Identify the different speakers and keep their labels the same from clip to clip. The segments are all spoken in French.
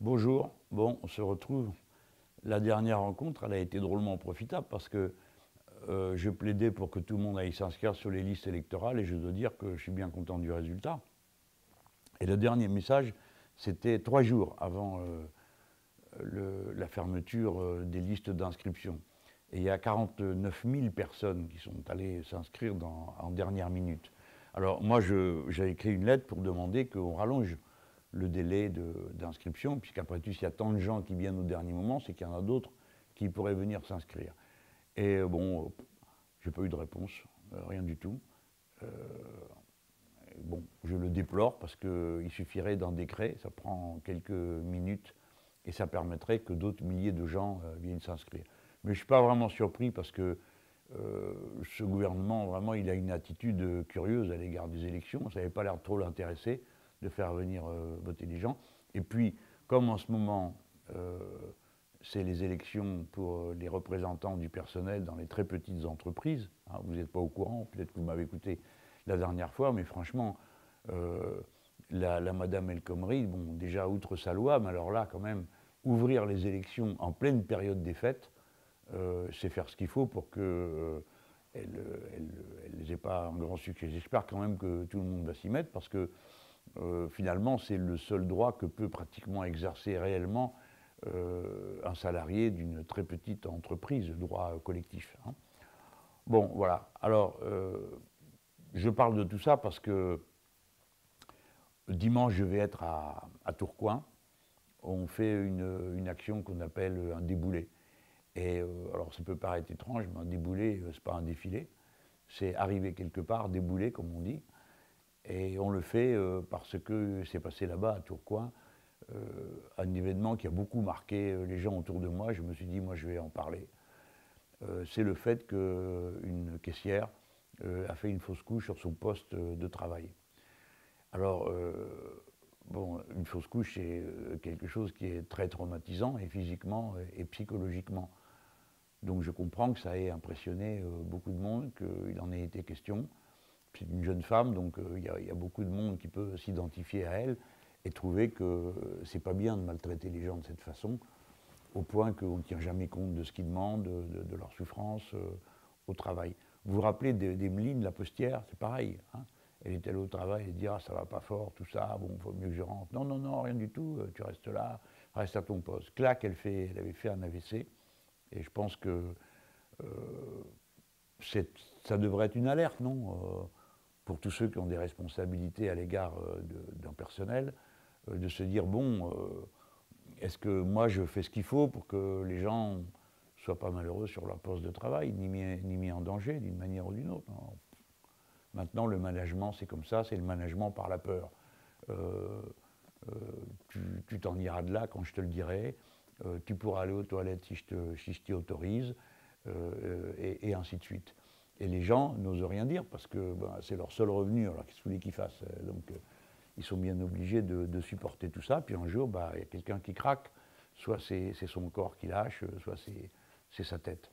Speaker 1: Bonjour, bon, on se retrouve. La dernière rencontre, elle a été drôlement profitable parce que euh, je plaidais pour que tout le monde aille s'inscrire sur les listes électorales et je dois dire que je suis bien content du résultat. Et le dernier message, c'était trois jours avant euh, la fermeture euh, des listes d'inscription. Et il y a 49 000 personnes qui sont allées s'inscrire en dernière minute. Alors moi, j'ai écrit une lettre pour demander qu'on rallonge le délai d'inscription, puisqu'après tout, s'il y a tant de gens qui viennent au dernier moment, c'est qu'il y en a d'autres qui pourraient venir s'inscrire. Et euh, bon, euh, j'ai pas eu de réponse, euh, rien du tout. bon, je le déplore parce qu'il suffirait d'un décret, ça prend quelques minutes, et ça permettrait que d'autres milliers de gens viennent s'inscrire. Mais je ne suis pas vraiment surpris parce que ce gouvernement, vraiment, il a une attitude curieuse à l'égard des élections. Ça n'avait pas l'air trop l'intéresser de faire venir euh, voter les gens. Et puis, comme en ce moment, euh, c'est les élections pour euh, les représentants du personnel dans les très petites entreprises, hein, vous n'êtes pas au courant, peut-être que vous m'avez écouté la dernière fois, mais franchement, la, Madame El Khomri, bon, déjà outre sa loi, mais alors là, quand même, ouvrir les élections en pleine période des fêtes, c'est faire ce qu'il faut pour qu'elles n'aient pas un grand succès. J'espère quand même que tout le monde va s'y mettre, parce que euh, finalement, c'est le seul droit que peut pratiquement exercer réellement euh, un salarié d'une très petite entreprise, droit collectif. Hein. Bon, voilà. Alors, euh, je parle de tout ça parce que dimanche, je vais être à, Tourcoing. On fait une, action qu'on appelle un déboulé. Et alors, ça peut paraître étrange, mais un déboulé, c'est pas un défilé. C'est arriver quelque part, débouler, comme on dit. Et on le fait euh, parce que c'est passé là-bas, à Tourcoing, euh, un événement qui a beaucoup marqué euh, les gens autour de moi. Je me suis dit, moi, je vais en parler. c'est le fait qu'une caissière a fait une fausse couche sur son poste de travail. Alors, bon, une fausse couche, c'est quelque chose qui est très traumatisant, et physiquement et psychologiquement. Donc je comprends que ça ait impressionné beaucoup de monde, qu'il en ait été question c'est une jeune femme, donc euh, il y, a beaucoup de monde qui peut s'identifier à elle et trouver que c'est pas bien de maltraiter les gens de cette façon, au point qu'on ne tient jamais compte de ce qu'ils demandent, de, leur souffrance euh, au travail. Vous vous rappelez d'Emeline, la postière, c'est pareil. Hein. elle est allée au travail et dit Ah, ça va pas fort, tout ça, bon, il vaut mieux que je rentre. Non, non, non, rien du tout, euh, tu restes là, reste à ton poste. Clac, elle, fait, elle avait fait un AVC, et je pense que ça devrait être une alerte, non pour tous ceux qui ont des responsabilités à l'égard euh, d'un personnel, euh, de se dire, bon, euh, est-ce que moi je fais ce qu'il faut pour que les gens ne soient pas malheureux sur leur poste de travail, ni mis, ni mis en danger d'une manière ou d'une autre? Maintenant, le management, c'est comme ça, c'est le management par la peur. tu t'en iras de là quand je te le dirai, tu pourras aller aux toilettes si je t'y autorise, et, et, ainsi de suite. Et les gens n'osent rien dire parce que ben, c'est leur seul revenu, alors qu'est-ce que vous voulez qu'ils fassent euh, Donc euh, ils sont bien obligés de, supporter tout ça. Puis un jour, bah, il y a quelqu'un qui craque, soit c'est son corps qui lâche, soit c'est sa tête.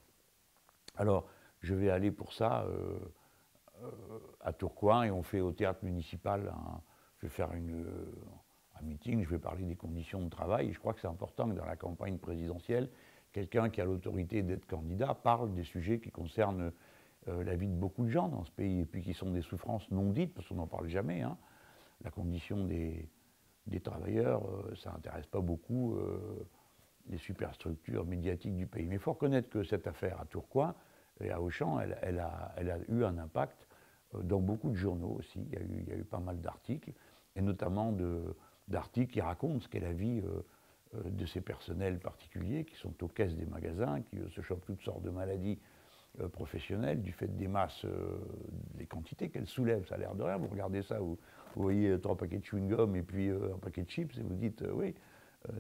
Speaker 1: Alors je vais aller pour ça euh, à Tourcoing et on fait au théâtre municipal, je vais faire une, un meeting, je vais parler des conditions de travail. je crois que c'est important que dans la campagne présidentielle, quelqu'un qui a l'autorité d'être candidat parle des sujets qui concernent euh, la vie de beaucoup de gens dans ce pays, et puis qui sont des souffrances non dites, parce qu'on n'en parle jamais. Hein. La condition des, travailleurs, euh, ça n'intéresse pas beaucoup euh, les superstructures médiatiques du pays. Mais il faut reconnaître que cette affaire à Tourcoing et à Auchan, elle, a, eu un impact dans beaucoup de journaux aussi. Il y a eu, il y a eu pas mal d'articles, et notamment d'articles qui racontent ce qu'est la vie de ces personnels particuliers qui sont aux caisses des magasins, qui se chopent toutes sortes de maladies professionnelle du fait des masses, euh, des quantités qu'elle soulève, ça a l'air de rien. Vous regardez ça, vous, voyez trois paquets de chewing-gum et puis euh, un paquet de chips et vous dites oui,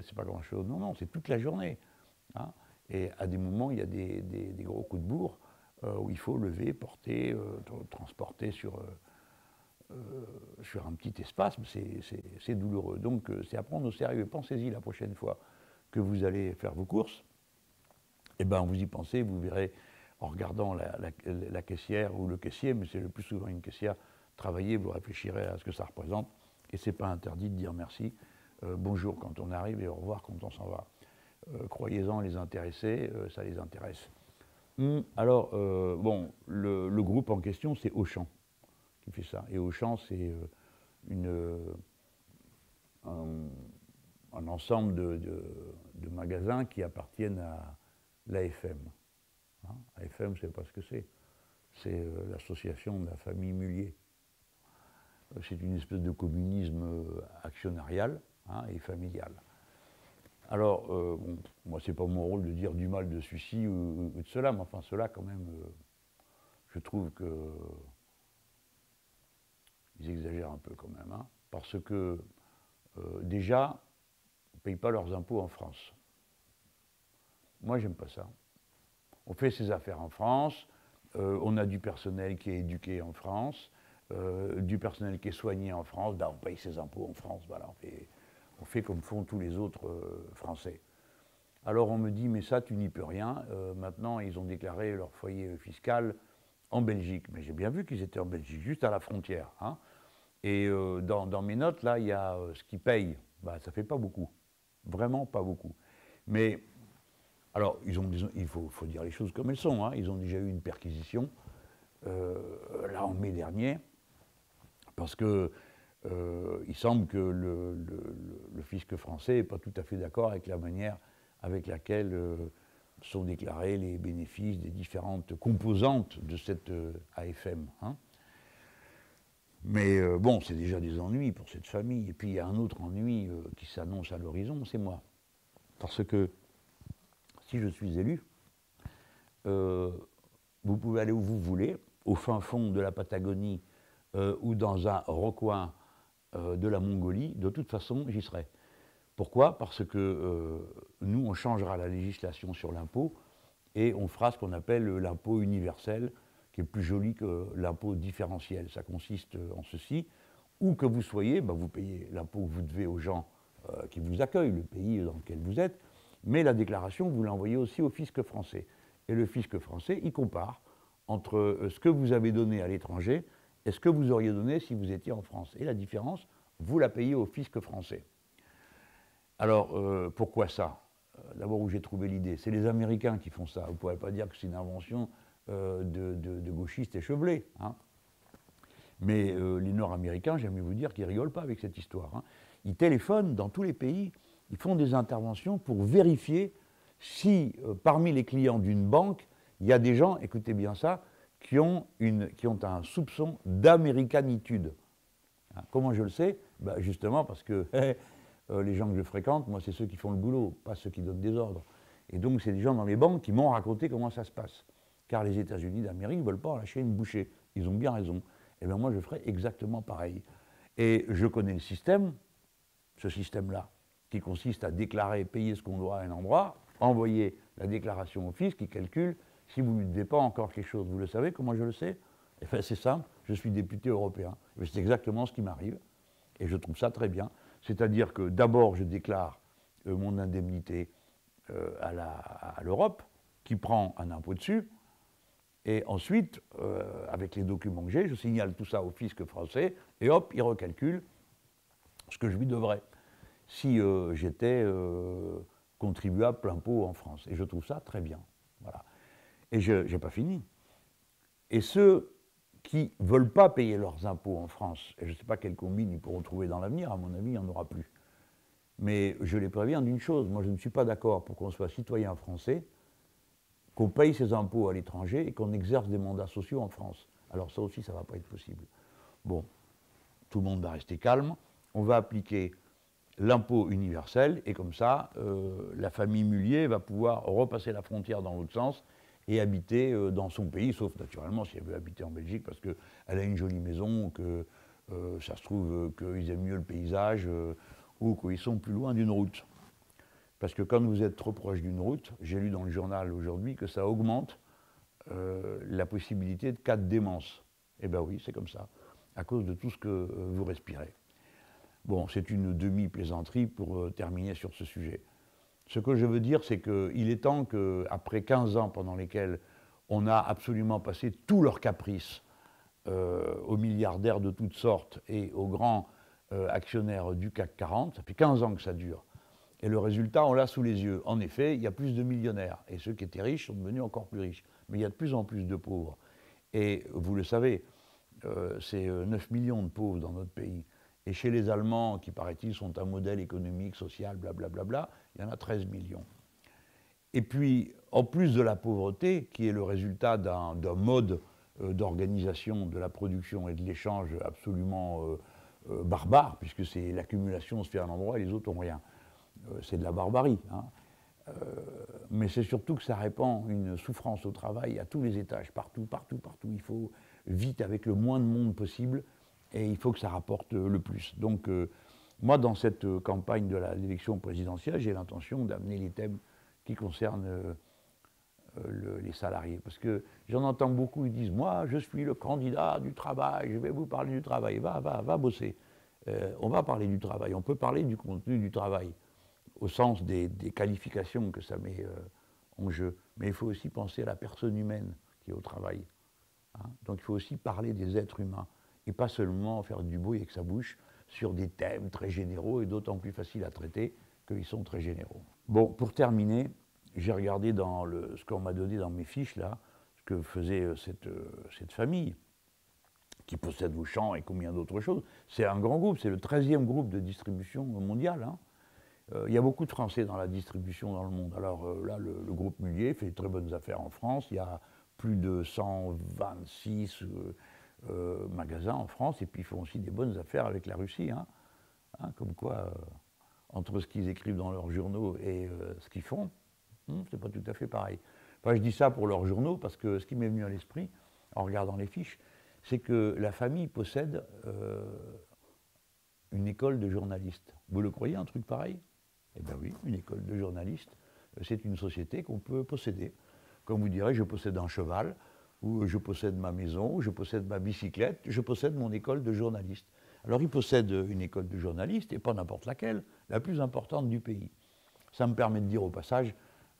Speaker 1: c'est pas grand-chose. Non, non, c'est toute la journée. Hein. Et à des moments, il y a des, gros coups de bourre où il faut lever, porter, transporter sur, sur un petit espace. C'est douloureux. Donc c'est à prendre au sérieux. Pensez-y la prochaine fois que vous allez faire vos courses. Eh bien, vous y pensez, vous verrez en regardant la, caissière ou le caissier, mais c'est le plus souvent une caissière, travailler, vous réfléchirez à ce que ça représente. Et ce n'est pas interdit de dire merci bonjour quand on arrive et au revoir quand on s'en va. Croyez-en les intéressés, ça les intéresse. Hum, alors, bon, le, groupe en question, c'est Auchan qui fait ça. Et Auchan, c'est une, un, ensemble de, magasins qui appartiennent à l'AFM. AFM, je ne sais pas ce que c'est. C'est l'association de la famille Mullier c'est une espèce de communisme euh, actionnarial hein, et familial. Alors, euh, moi, ce n'est pas mon rôle de dire du mal de celui-ci ou, de cela, mais enfin, cela, quand même, euh, je trouve que ils exagèrent un peu quand même, hein, parce que déjà, ils ne payent pas leurs impôts en France. Moi, j'aime pas ça. On fait ses affaires en France, on a du personnel qui est éduqué en France, euh, du personnel qui est soigné en France, ben, on paye ses impôts en France. Voilà, on, fait, comme font tous les autres euh, Français. Alors on me dit, mais ça, tu n'y peux rien. Euh, maintenant, ils ont déclaré leur foyer fiscal en Belgique. Mais j'ai bien vu qu'ils étaient en Belgique, juste à la frontière. Hein. Et dans, mes notes, là, il y a ce qu'ils payent. Bah, ça fait pas beaucoup. Vraiment pas beaucoup. Mais, alors, il faut, dire les choses comme elles sont. Hein. Ils ont déjà eu une perquisition, là, en mai dernier parce qu'il euh, semble que le, fisc français n'est pas tout à fait d'accord avec la manière avec laquelle euh, sont déclarés les bénéfices des différentes composantes de cette euh, AFM. Hein. Mais bon, c'est déjà des ennuis pour cette famille. Et puis il y a un autre ennui qui s'annonce à l'horizon, c'est moi. Parce que je suis élu, vous pouvez aller où vous voulez, au fin fond de la Patagonie, euh, ou dans un recoin euh, de la Mongolie, de toute façon, j'y serai. Pourquoi? Parce que euh, nous, on changera la législation sur l'impôt et on fera ce qu'on appelle l'impôt universel, qui est plus joli que l'impôt différentiel. Ça consiste en ceci, où que vous soyez, bah, vous payez l'impôt que vous devez aux gens qui vous accueillent, le pays dans lequel vous êtes, mais la déclaration, vous l'envoyez aussi au fisc français. Et le fisc français, il compare entre ce que vous avez donné à l'étranger est ce que vous auriez donné si vous étiez en France. Et la différence, vous la payez au fisc français. Alors, euh, pourquoi ça? Euh, D'abord, où j'ai trouvé l'idée, c'est les Américains qui font ça. Vous ne pourrez pas dire que c'est une invention euh, de, gauchistes échevelés. Hein. Mais les Nord-Américains, j'aime vous dire qu'ils rigolent pas avec cette histoire. Hein. Ils téléphonent dans tous les pays, ils font des interventions pour vérifier si parmi les clients d'une banque, il y a des gens, écoutez bien ça, qui ont, une, qui ont un soupçon d'américanitude. Hein, comment je le sais? Ben Justement parce que euh, les gens que je fréquente, moi, c'est ceux qui font le boulot, pas ceux qui donnent des ordres. Et donc, c'est des gens dans les banques qui m'ont raconté comment ça se passe. Car les États-Unis d'Amérique ne veulent pas en lâcher une bouchée. Ils ont bien raison. Et eh bien moi, je ferai exactement pareil. Et je connais le système, ce système-là, qui consiste à déclarer, payer ce qu'on doit à un endroit, envoyer la déclaration au fisc qui calcule si vous ne lui devez pas encore quelque chose, vous le savez, comment je le sais? Eh C'est simple, je suis député européen. C'est exactement ce qui m'arrive, et je trouve ça très bien. C'est-à-dire que d'abord, je déclare euh, mon indemnité euh, à l'Europe, qui prend un impôt dessus, et ensuite, euh, avec les documents que j'ai, je signale tout ça au fisc français, et hop, il recalcule ce que je lui devrais si j'étais contribuable plein pot en France. Et je trouve ça très bien. Voilà. Et je n'ai pas fini. Et ceux qui ne veulent pas payer leurs impôts en France, et je ne sais pas quelle combine ils pourront trouver dans l'avenir, à mon avis, il n'y en aura plus. Mais je les préviens d'une chose, moi je ne suis pas d'accord pour qu'on soit citoyen français, qu'on paye ses impôts à l'étranger et qu'on exerce des mandats sociaux en France. Alors ça aussi, ça ne va pas être possible. Bon, tout le monde va rester calme, on va appliquer l'impôt universel, et comme ça, euh, la famille Mullier va pouvoir repasser la frontière dans l'autre sens et habiter euh, dans son pays, sauf naturellement si elle veut habiter en Belgique parce qu'elle a une jolie maison, que euh, ça se trouve qu'ils aiment mieux le paysage ou qu'ils sont plus loin d'une route. Parce que quand vous êtes trop proche d'une route, j'ai lu dans le journal aujourd'hui que ça augmente la possibilité de cas de démence. Eh bien oui, c'est comme ça, à cause de tout ce que vous respirez. Bon, c'est une demi-plaisanterie pour terminer sur ce sujet. Ce que je veux dire, c'est qu'il est temps qu'après 15 ans pendant lesquels on a absolument passé tous leurs caprices euh, aux milliardaires de toutes sortes et aux grands actionnaires du CAC 40. Ça fait 15 ans que ça dure. Et le résultat, on l'a sous les yeux. En effet, il y a plus de millionnaires. Et ceux qui étaient riches sont devenus encore plus riches. Mais il y a de plus en plus de pauvres. Et vous le savez, euh, c'est 9 euh, millions de pauvres dans notre pays. Et chez les Allemands, qui paraît-il sont un modèle économique, social, blablabla, il y en a 13 millions. Et puis, en plus de la pauvreté, qui est le résultat d'un mode euh, d'organisation de la production et de l'échange absolument barbare, puisque c'est l'accumulation se fait à un endroit et les autres n'ont rien. c'est de la barbarie. Hein. mais c'est surtout que ça répand une souffrance au travail à tous les étages, partout, partout, partout. Il faut vite avec le moins de monde possible et il faut que ça rapporte le plus. Donc, euh, moi, dans cette euh, campagne de l'élection présidentielle, j'ai l'intention d'amener les thèmes qui concernent euh, les salariés. Parce que j'en entends beaucoup, ils disent Moi, je suis le candidat du travail, je vais vous parler du travail. Va, va, va bosser. on va parler du travail. On peut parler du contenu du travail, au sens des, des qualifications que ça met en jeu. Mais il faut aussi penser à la personne humaine qui est au travail. Hein. Donc il faut aussi parler des êtres humains et pas seulement faire du bruit avec sa bouche sur des thèmes très généraux et d'autant plus faciles à traiter qu'ils sont très généraux. Bon, pour terminer, j'ai regardé dans le, ce qu'on m'a donné dans mes fiches là, ce que faisait euh, cette, euh, cette famille qui possède vos champs et combien d'autres choses. C'est un grand groupe, c'est le 13e groupe de distribution mondiale. Hein. Euh, il y a beaucoup de Français dans la distribution dans le monde. Alors là, le, groupe Mullier fait de très bonnes affaires en France. Il y a plus de 126 euh, euh, magasins en France, et puis ils font aussi des bonnes affaires avec la Russie. Hein. Hein, comme quoi, euh, entre ce qu'ils écrivent dans leurs journaux et ce qu'ils font, hmm, c'est pas tout à fait pareil. Enfin, je dis ça pour leurs journaux parce que ce qui m'est venu à l'esprit, en regardant les fiches, c'est que la famille possède une école de journalistes. Vous le croyez, un truc pareil? Eh bien oui, une école de journalistes, c'est une société qu'on peut posséder. Comme vous direz, je possède un cheval, ou je possède ma maison, ou je possède ma bicyclette, je possède mon école de journaliste. Alors il possède une école de journaliste, et pas n'importe laquelle, la plus importante du pays. Ça me permet de dire au passage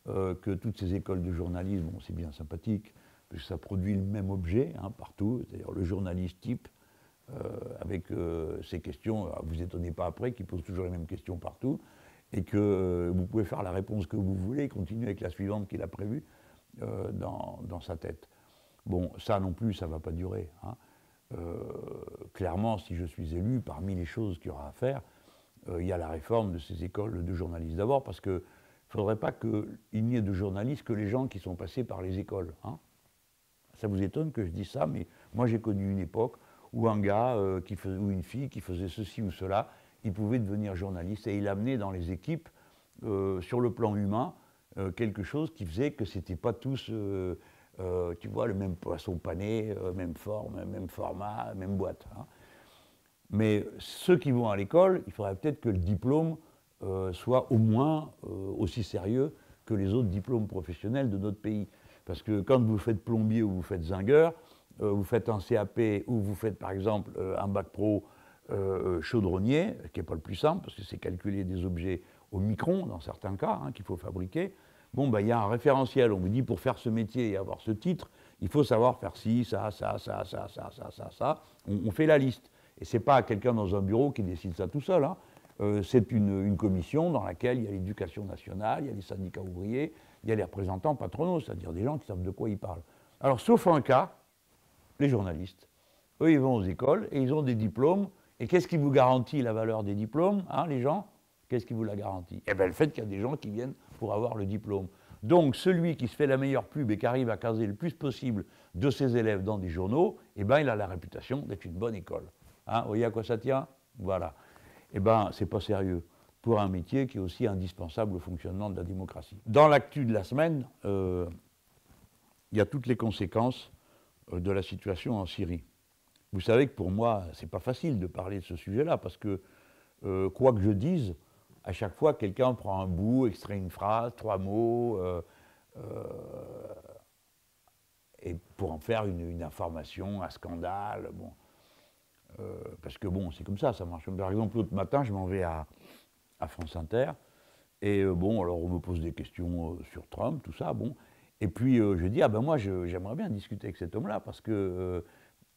Speaker 1: euh, que toutes ces écoles de journalisme, bon, c'est bien sympathique, parce que ça produit le même objet hein, partout, c'est-à-dire le journaliste type, euh, avec euh, ces questions, vous étonnez pas après, qui pose toujours les mêmes questions partout, et que vous pouvez faire la réponse que vous voulez, et continuer avec la suivante qu'il a prévue. Dans, sa tête. Bon, ça non plus, ça ne va pas durer. Hein. Euh, clairement, si je suis élu, parmi les choses qu'il y aura à faire, euh, il y a la réforme de ces écoles de journalistes. D'abord parce qu'il ne faudrait pas qu'il n'y ait de journalistes que les gens qui sont passés par les écoles. Hein. Ça vous étonne que je dise ça, mais moi j'ai connu une époque où un gars qui ou une fille qui faisait ceci ou cela, il pouvait devenir journaliste et il amenait dans les équipes, sur le plan humain, euh, quelque chose qui faisait que c'était pas tous, euh, euh, tu vois, le même poisson pané, même forme, même format, même boîte. Hein. Mais ceux qui vont à l'école, il faudrait peut-être que le diplôme soit au moins aussi sérieux que les autres diplômes professionnels de notre pays. Parce que quand vous faites plombier ou vous faites zingueur, vous faites un CAP ou vous faites par exemple un bac pro chaudronnier, qui n'est pas le plus simple, parce que c'est calculer des objets au micron dans certains cas hein, qu'il faut fabriquer. Bon, ben, il y a un référentiel. On vous dit pour faire ce métier et avoir ce titre, il faut savoir faire ci, ça, ça, ça, ça, ça, ça, ça, ça. On, fait la liste. Et ce n'est pas quelqu'un dans un bureau qui décide ça tout seul. Hein. Euh, c'est une, commission dans laquelle il y a l'éducation nationale, il y a les syndicats ouvriers, il y a les représentants patronaux, c'est-à-dire des gens qui savent de quoi ils parlent. Alors, sauf un cas, les journalistes. Eux, ils vont aux écoles et ils ont des diplômes. Et qu'est-ce qui vous garantit la valeur des diplômes, hein, les gens? Qu'est-ce qui vous la garantit? Eh bien, le fait qu'il y a des gens qui viennent pour avoir le diplôme. Donc, celui qui se fait la meilleure pub et qui arrive à caser le plus possible de ses élèves dans des journaux, eh bien, il a la réputation d'être une bonne école. Hein, vous voyez à quoi ça tient? Voilà. Eh bien, c'est pas sérieux pour un métier qui est aussi indispensable au fonctionnement de la démocratie. Dans l'actu de la semaine, euh, il y a toutes les conséquences euh, de la situation en Syrie. Vous savez que pour moi, c'est pas facile de parler de ce sujet-là, parce que, euh, quoi que je dise, à chaque fois, quelqu'un prend un bout, extrait une phrase, trois mots, euh, euh, et pour en faire une, information, un scandale. Bon. Euh, parce que bon, c'est comme ça, ça marche. Par exemple, l'autre matin, je m'en vais à, France Inter, et bon, alors on me pose des questions sur Trump, tout ça, bon. Et puis je dis, ah ben moi, j'aimerais bien discuter avec cet homme-là, parce que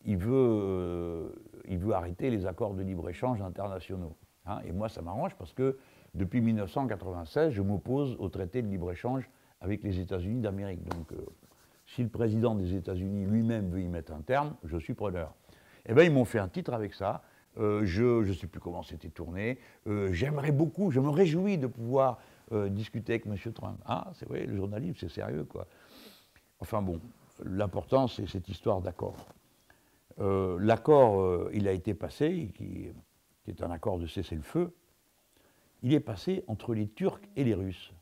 Speaker 1: il veut, veut arrêter les accords de libre-échange internationaux. Hein. et moi, ça m'arrange parce que depuis 1996, je m'oppose au traité de libre-échange avec les États-Unis d'Amérique. Donc, si le président des États-Unis lui-même veut y mettre un terme, je suis preneur. Eh bien, ils m'ont fait un titre avec ça. Euh, je ne sais plus comment c'était tourné. Euh, j'aimerais beaucoup, je me réjouis de pouvoir euh, discuter avec M. Trump. Ah, c'est vrai, le journalisme, c'est sérieux, quoi. Enfin bon, l'important, c'est cette histoire d'accord. L'accord, il a été passé, qui, qui est un accord de cessez-le-feu. Il est passé entre les Turcs et les Russes.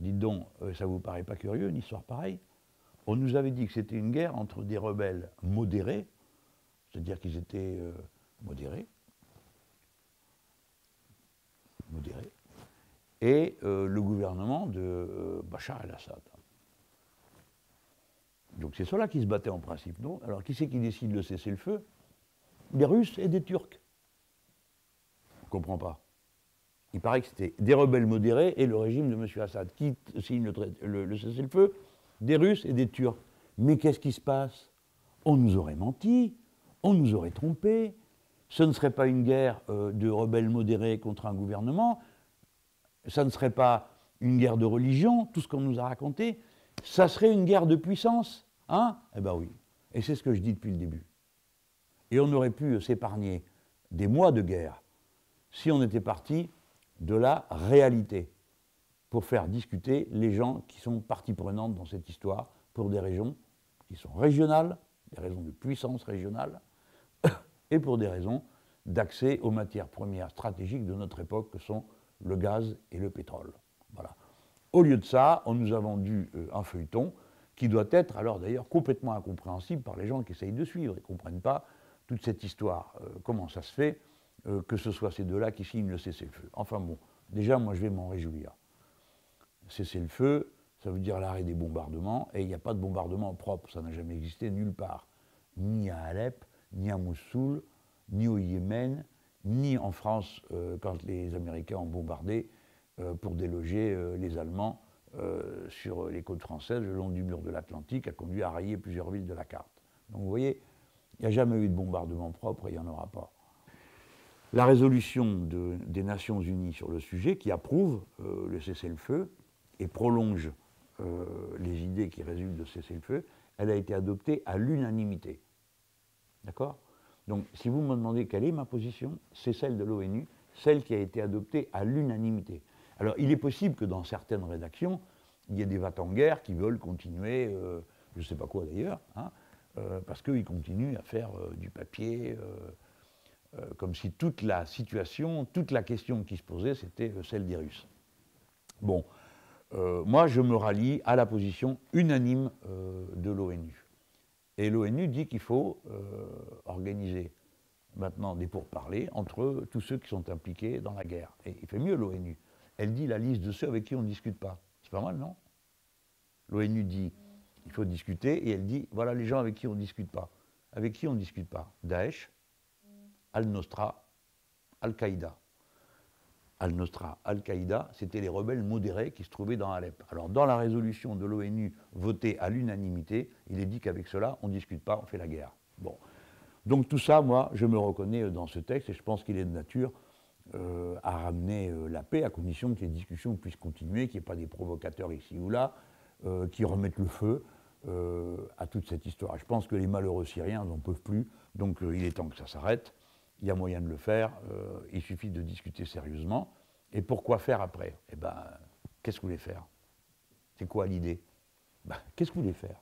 Speaker 1: Dites donc, ça vous paraît pas curieux, une histoire pareille? On nous avait dit que c'était une guerre entre des rebelles modérés, c'est-à-dire qu'ils étaient modérés, modérés, et euh, le gouvernement de euh, Bachar el-Assad. Donc c'est cela qui se battait en principe, Alors qui c'est qui décide de cesser le feu? Des Russes et des Turcs. On ne comprend pas. Il paraît que c'était des rebelles modérés et le régime de M. Assad. Qui signe le, le cessez-le-feu Des Russes et des Turcs. Mais qu'est-ce qui se passe? On nous aurait menti, on nous aurait trompés, ce ne serait pas une guerre euh, de rebelles modérés contre un gouvernement, ça ne serait pas une guerre de religion, tout ce qu'on nous a raconté, ça serait une guerre de puissance. Hein? Eh bien oui. Et c'est ce que je dis depuis le début. Et on aurait pu s'épargner des mois de guerre si on était parti de la réalité pour faire discuter les gens qui sont partie prenante dans cette histoire pour des raisons qui sont régionales, des raisons de puissance régionale, et pour des raisons d'accès aux matières premières stratégiques de notre époque que sont le gaz et le pétrole. Au lieu de ça, on nous a vendu euh, un feuilleton qui doit être alors d'ailleurs complètement incompréhensible par les gens qui essayent de suivre. Ils ne comprennent pas toute cette histoire. Euh, comment ça se fait? Euh, que ce soit ces deux-là qui signent le cessez-le-feu Enfin bon, déjà moi je vais m'en réjouir. Cessez-le-feu, ça veut dire l'arrêt des bombardements, et il n'y a pas de bombardement propre, ça n'a jamais existé nulle part, ni à Alep, ni à Mossoul, ni au Yémen, ni en France euh, quand les Américains ont bombardé euh, pour déloger les Allemands sur les côtes françaises le long du mur de l'Atlantique, a conduit à rayer plusieurs villes de la carte. Donc vous voyez, il n'y a jamais eu de bombardement propre et il n'y en aura pas. La résolution des Nations Unies sur le sujet, qui approuve le cessez-le-feu et prolonge les idées qui résultent de cessez-le-feu, elle a été adoptée à l'unanimité. D'accord? Donc, si vous me demandez quelle est ma position, c'est celle de l'ONU, celle qui a été adoptée à l'unanimité. Alors, il est possible que dans certaines rédactions, il y ait des vats en guerre qui veulent continuer, euh, je ne sais pas quoi d'ailleurs, hein, euh, parce qu'ils continuent à faire euh, du papier, comme si toute la situation, toute la question qui se posait, c'était celle des Russes. Bon, moi, je me rallie à la position unanime de l'ONU. Et l'ONU dit qu'il faut euh, organiser maintenant des pourparlers entre tous ceux qui sont impliqués dans la guerre. Et il fait mieux l'ONU. Elle dit la liste de ceux avec qui on ne discute pas. C'est pas mal, non? L'ONU dit il faut discuter et elle dit voilà les gens avec qui on ne discute pas. Avec qui on ne discute pas? Daesh, Al-Nostra, Al-Qaïda. Al-Nostra, Al-Qaïda, c'était les rebelles modérés qui se trouvaient dans Alep. Alors dans la résolution de l'ONU votée à l'unanimité, il est dit qu'avec cela, on ne discute pas, on fait la guerre. Bon. Donc tout ça, moi, je me reconnais dans ce texte et je pense qu'il est de nature euh, à ramener euh, la paix à condition que les discussions puissent continuer, qu'il n'y ait pas des provocateurs ici ou là euh, qui remettent le feu à toute cette histoire. Je pense que les malheureux Syriens n'en peuvent plus, donc il est temps que ça s'arrête il y a moyen de le faire, euh, il suffit de discuter sérieusement. Et pourquoi faire après? Eh bien, qu'est-ce que vous voulez faire? C'est quoi l'idée? Ben, Qu'est-ce que vous voulez faire?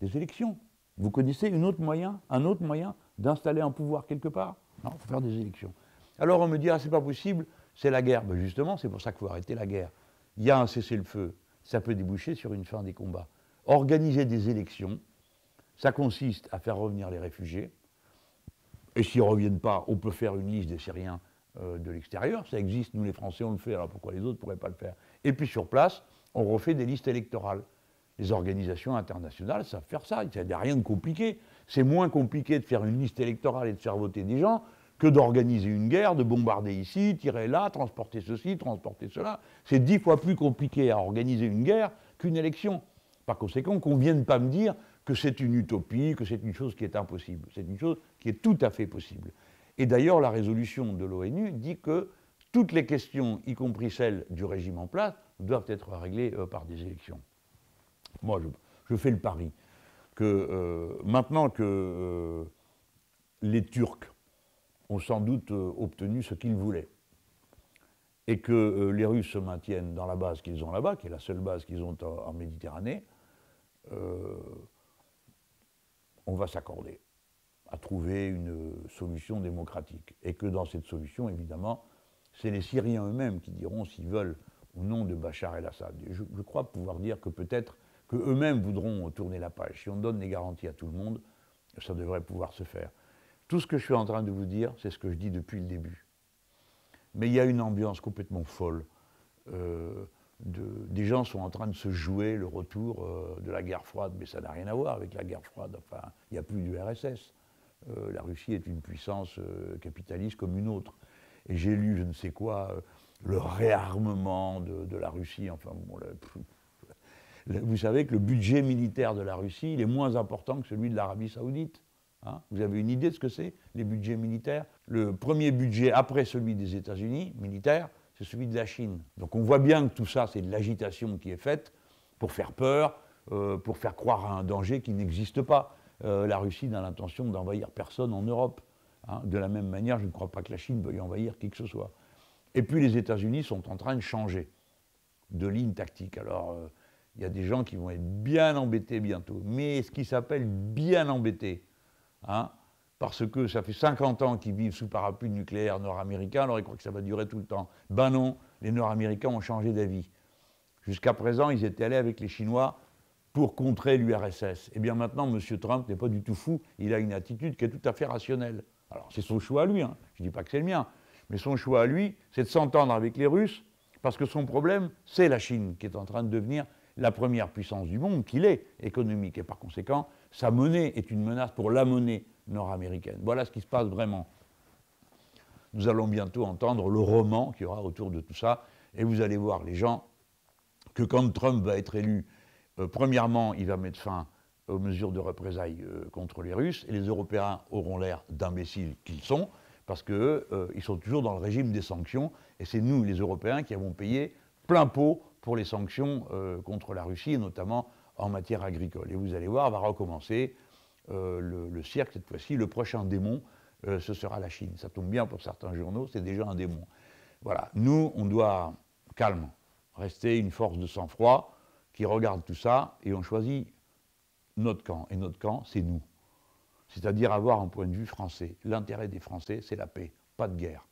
Speaker 1: Des élections. Vous connaissez une autre moyen, un autre moyen d'installer un pouvoir quelque part? Non, il faut faire des élections. Alors on me dit, ah c'est pas possible, c'est la guerre. Ben justement, c'est pour ça qu'il faut arrêter la guerre. Il y a un cessez-le-feu, ça peut déboucher sur une fin des combats. Organiser des élections, ça consiste à faire revenir les réfugiés, et s'ils ne reviennent pas, on peut faire une liste des Syriens euh, de l'extérieur. Ça existe, nous les Français, on le fait, alors pourquoi les autres ne pourraient pas le faire? Et puis sur place, on refait des listes électorales. Les organisations internationales savent faire ça, il n'y a rien de compliqué. C'est moins compliqué de faire une liste électorale et de faire voter des gens que d'organiser une guerre, de bombarder ici, tirer là, transporter ceci, transporter cela. C'est dix fois plus compliqué à organiser une guerre qu'une élection. Par conséquent, qu'on ne vienne pas me dire que c'est une utopie, que c'est une chose qui est impossible. C'est une chose qui est tout à fait possible. Et d'ailleurs, la résolution de l'ONU dit que toutes les questions, y compris celles du régime en place, doivent être réglées euh, par des élections. Moi, je, fais le pari que euh, maintenant que euh, les Turcs ont sans doute obtenu ce qu'ils voulaient, et que les Russes se maintiennent dans la base qu'ils ont là-bas, qui est la seule base qu'ils ont en Méditerranée, on va s'accorder à trouver une solution démocratique. Et que dans cette solution, évidemment, c'est les Syriens eux-mêmes qui diront s'ils veulent au nom de Bachar el-Assad. Je, crois pouvoir dire que peut-être qu'eux-mêmes voudront tourner la page. Si on donne des garanties à tout le monde, ça devrait pouvoir se faire. Tout ce que je suis en train de vous dire, c'est ce que je dis depuis le début. Mais il y a une ambiance complètement folle. Euh, des gens sont en train de se jouer le retour euh, de la guerre froide, mais ça n'a rien à voir avec la guerre froide. Enfin, il n'y a plus du RSS. Euh, la Russie est une puissance euh, capitaliste comme une autre. Et j'ai lu, je ne sais quoi, le réarmement de, la Russie. Enfin, vous savez que le budget militaire de la Russie, il est moins important que celui de l'Arabie saoudite. Hein. vous avez une idée de ce que c'est, les budgets militaires? Le premier budget après celui des États-Unis, militaire, c'est celui de la Chine. Donc on voit bien que tout ça, c'est de l'agitation qui est faite pour faire peur, euh, pour faire croire à un danger qui n'existe pas. Euh, la Russie n'a l'intention d'envahir personne en Europe. Hein. De la même manière, je ne crois pas que la Chine veuille envahir qui que ce soit. Et puis les États-Unis sont en train de changer de ligne tactique. Alors, euh, il y a des gens qui vont être bien embêtés bientôt. Mais ce qui s'appelle bien embêtés, hein, parce que ça fait 50 ans qu'ils vivent sous parapluie nucléaire nord-américain, alors ils croient que ça va durer tout le temps. Ben non, les Nord-Américains ont changé d'avis. Jusqu'à présent, ils étaient allés avec les Chinois pour contrer l'URSS. Eh bien maintenant, M. Trump n'est pas du tout fou, il a une attitude qui est tout à fait rationnelle. Alors c'est son choix à lui, hein. je ne dis pas que c'est le mien, mais son choix à lui, c'est de s'entendre avec les Russes, parce que son problème, c'est la Chine, qui est en train de devenir la première puissance du monde, qu'il est, économique, et par conséquent, sa monnaie est une menace pour la monnaie nord-américaine. Voilà ce qui se passe vraiment. Nous allons bientôt entendre le roman qu'il y aura autour de tout ça, et vous allez voir les gens que quand Trump va être élu, euh, premièrement, il va mettre fin aux mesures de représailles euh, contre les Russes, et les Européens auront l'air d'imbéciles qu'ils sont, parce qu'ils euh, sont toujours dans le régime des sanctions, et c'est nous, les Européens, qui avons payé plein pot pour les sanctions contre la Russie, notamment en matière agricole. Et vous allez voir, va recommencer euh, le, cirque cette fois-ci. Le prochain démon, euh, ce sera la Chine. Ça tombe bien pour certains journaux, c'est déjà un démon. Voilà, nous, on doit, calme, rester une force de sang-froid qui regarde tout ça et on choisit notre camp. Et notre camp, c'est nous. C'est-à-dire avoir un point de vue français. L'intérêt des Français, c'est la paix, pas de guerre.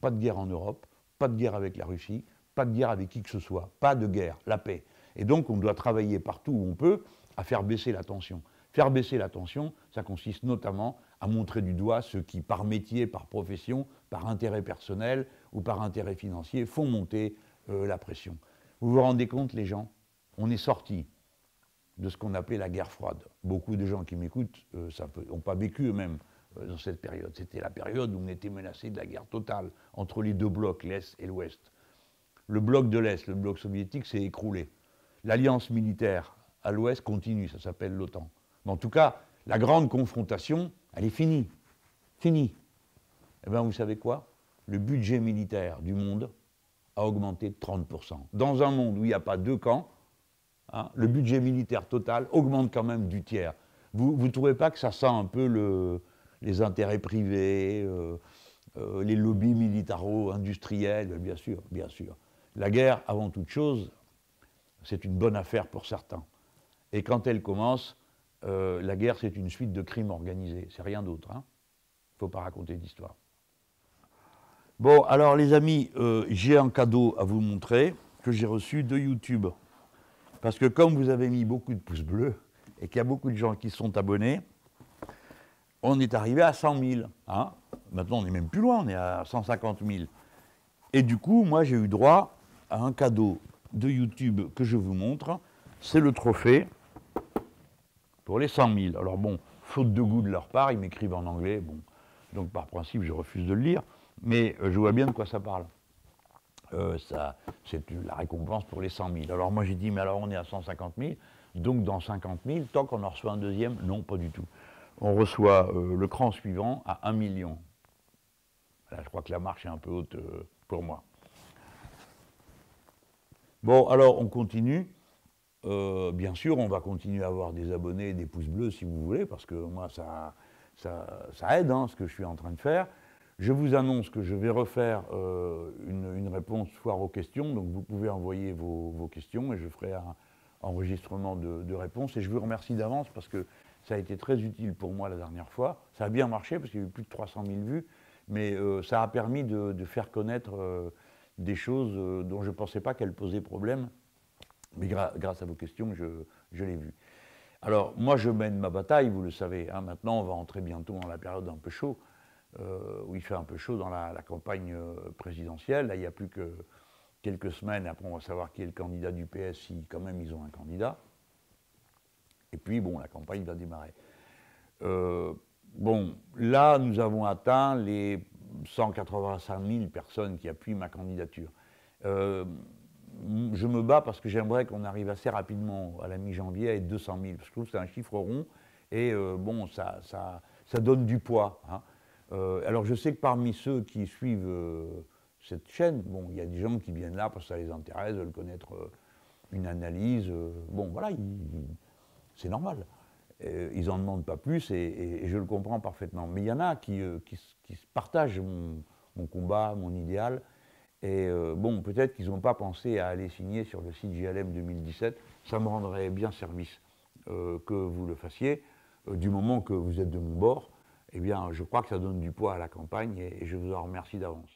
Speaker 1: Pas de guerre en Europe, pas de guerre avec la Russie, pas de guerre avec qui que ce soit, pas de guerre, la paix. Et donc on doit travailler partout où on peut à faire baisser la tension. Faire baisser la tension, ça consiste notamment à montrer du doigt ceux qui, par métier, par profession, par intérêt personnel ou par intérêt financier, font monter euh, la pression. Vous vous rendez compte, les gens On est sorti de ce qu'on appelait la guerre froide. Beaucoup de gens qui m'écoutent n'ont euh, pas vécu eux-mêmes euh, dans cette période. C'était la période où on était menacé de la guerre totale entre les deux blocs, l'Est et l'Ouest. Le bloc de l'Est, le bloc soviétique, s'est écroulé. L'alliance militaire à l'Ouest continue, ça s'appelle l'OTAN. En tout cas, la grande confrontation, elle est finie. Finie. Eh bien, vous savez quoi? Le budget militaire du monde a augmenté de 30%. Dans un monde où il n'y a pas deux camps, hein, le budget militaire total augmente quand même du tiers. Vous ne trouvez pas que ça sent un peu le, les intérêts privés, euh, euh, les lobbies militaro-industriels? Bien sûr, bien sûr. La guerre, avant toute chose, c'est une bonne affaire pour certains. Et quand elle commence, euh, la guerre, c'est une suite de crimes organisés. C'est rien d'autre. Il hein. ne faut pas raconter d'histoire. Bon, alors les amis, euh, j'ai un cadeau à vous montrer que j'ai reçu de YouTube. Parce que comme vous avez mis beaucoup de pouces bleus et qu'il y a beaucoup de gens qui sont abonnés, on est arrivé à 100 000. Hein. Maintenant, on est même plus loin, on est à 150 000. Et du coup, moi, j'ai eu droit à un cadeau de YouTube que je vous montre. C'est le trophée pour les 100 000. Alors bon, faute de goût de leur part, ils m'écrivent en anglais, bon, donc par principe je refuse de le lire, mais euh, je vois bien de quoi ça parle. c'est la récompense pour les 100 000. Alors moi j'ai dit, mais alors on est à 150 000, donc dans 50 000, tant qu'on en reçoit un deuxième, non, pas du tout. On reçoit le cran suivant à 1 million. je crois que la marche est un peu haute pour moi. Bon, alors on continue. Euh, bien sûr, on va continuer à avoir des abonnés, des pouces bleus si vous voulez, parce que moi, ça, ça, aide hein, ce que je suis en train de faire. Je vous annonce que je vais refaire euh, une, réponse foire aux questions, donc vous pouvez envoyer vos, questions et je ferai un enregistrement de, réponses. Et je vous remercie d'avance parce que ça a été très utile pour moi la dernière fois. Ça a bien marché parce qu'il y a eu plus de 300 000 vues, mais euh, ça a permis de, faire connaître des choses dont je ne pensais pas qu'elles posaient problème mais grâce à vos questions, je, l'ai vu. Alors, moi, je mène ma bataille, vous le savez. Hein. maintenant, on va entrer bientôt dans la période un peu chaud, euh, où il fait un peu chaud dans la, campagne euh, présidentielle. Là, il n'y a plus que quelques semaines. Après, on va savoir qui est le candidat du PS, si quand même ils ont un candidat. Et puis, bon, la campagne va démarrer. Euh, bon, là, nous avons atteint les 185 000 personnes qui appuient ma candidature je me bats parce que j'aimerais qu'on arrive assez rapidement à la mi-janvier à 200 000. Parce que c'est un chiffre rond et euh, bon, ça, donne du poids. Hein. Euh, alors je sais que parmi ceux qui suivent euh, cette chaîne, bon, il y a des gens qui viennent là parce que ça les intéresse, veulent connaître une analyse. bon, voilà, c'est normal. ils n'en demandent pas plus et, je le comprends parfaitement. Mais il y en a qui, qui, partagent mon combat, mon idéal et euh, bon, peut-être qu'ils n'ont pas pensé à aller signer sur le site JLM 2017. Ça me rendrait bien service euh, que vous le fassiez. Euh, du moment que vous êtes de mon bord, eh bien, je crois que ça donne du poids à la campagne et je vous en remercie d'avance.